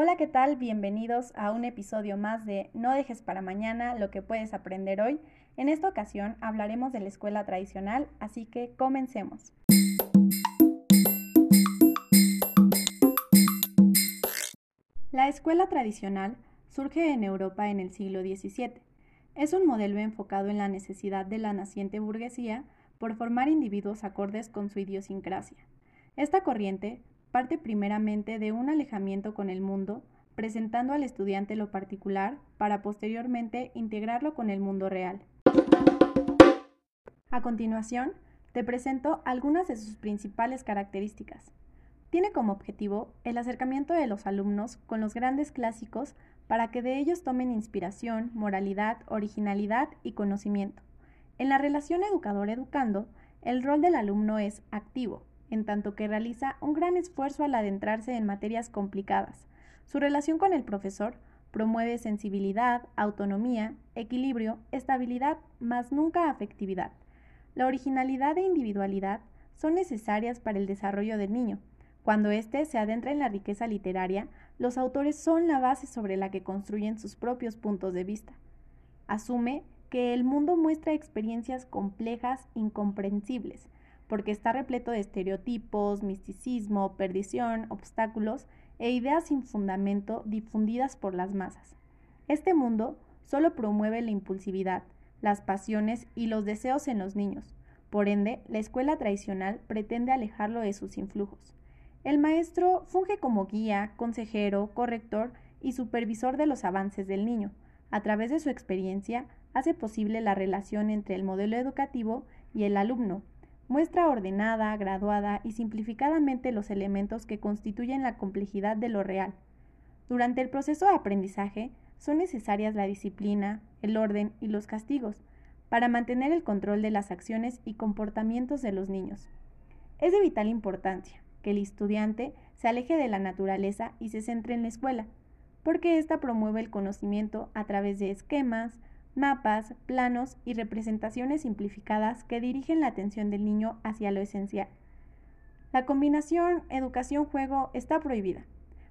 Hola, ¿qué tal? Bienvenidos a un episodio más de No dejes para mañana lo que puedes aprender hoy. En esta ocasión hablaremos de la escuela tradicional, así que comencemos. La escuela tradicional surge en Europa en el siglo XVII. Es un modelo enfocado en la necesidad de la naciente burguesía por formar individuos acordes con su idiosincrasia. Esta corriente parte primeramente de un alejamiento con el mundo, presentando al estudiante lo particular para posteriormente integrarlo con el mundo real. A continuación, te presento algunas de sus principales características. Tiene como objetivo el acercamiento de los alumnos con los grandes clásicos para que de ellos tomen inspiración, moralidad, originalidad y conocimiento. En la relación educador-educando, el rol del alumno es activo, en tanto que realiza un gran esfuerzo al adentrarse en materias complicadas. Su relación con el profesor promueve sensibilidad, autonomía, equilibrio, estabilidad, más nunca afectividad. La originalidad e individualidad son necesarias para el desarrollo del niño. Cuando éste se adentra en la riqueza literaria, los autores son la base sobre la que construyen sus propios puntos de vista. Asume que el mundo muestra experiencias complejas, incomprensibles, porque está repleto de estereotipos, misticismo, perdición, obstáculos e ideas sin fundamento difundidas por las masas. Este mundo solo promueve la impulsividad, las pasiones y los deseos en los niños. Por ende, la escuela tradicional pretende alejarlo de sus influjos. El maestro funge como guía, consejero, corrector y supervisor de los avances del niño. A través de su experiencia, hace posible la relación entre el modelo educativo y el alumno, muestra ordenada, graduada y simplificadamente los elementos que constituyen la complejidad de lo real. Durante el proceso de aprendizaje son necesarias la disciplina, el orden y los castigos para mantener el control de las acciones y comportamientos de los niños. Es de vital importancia que el estudiante se aleje de la naturaleza y se centre en la escuela, porque ésta promueve el conocimiento a través de esquemas, mapas, planos y representaciones simplificadas que dirigen la atención del niño hacia lo esencial. La combinación educación-juego está prohibida,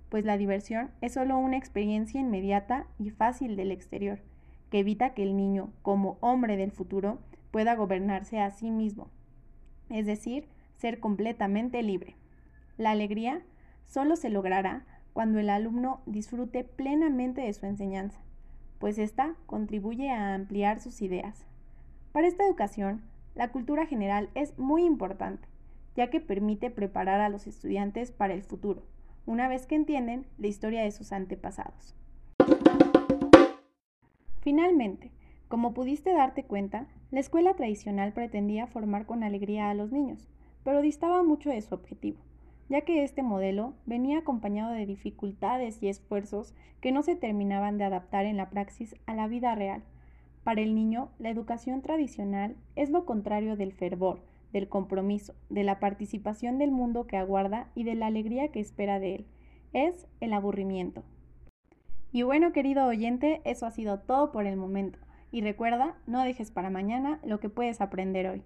pues la diversión es solo una experiencia inmediata y fácil del exterior, que evita que el niño, como hombre del futuro, pueda gobernarse a sí mismo, es decir, ser completamente libre. La alegría solo se logrará cuando el alumno disfrute plenamente de su enseñanza pues ésta contribuye a ampliar sus ideas. Para esta educación, la cultura general es muy importante, ya que permite preparar a los estudiantes para el futuro, una vez que entienden la historia de sus antepasados. Finalmente, como pudiste darte cuenta, la escuela tradicional pretendía formar con alegría a los niños, pero distaba mucho de su objetivo ya que este modelo venía acompañado de dificultades y esfuerzos que no se terminaban de adaptar en la praxis a la vida real. Para el niño, la educación tradicional es lo contrario del fervor, del compromiso, de la participación del mundo que aguarda y de la alegría que espera de él. Es el aburrimiento. Y bueno, querido oyente, eso ha sido todo por el momento. Y recuerda, no dejes para mañana lo que puedes aprender hoy.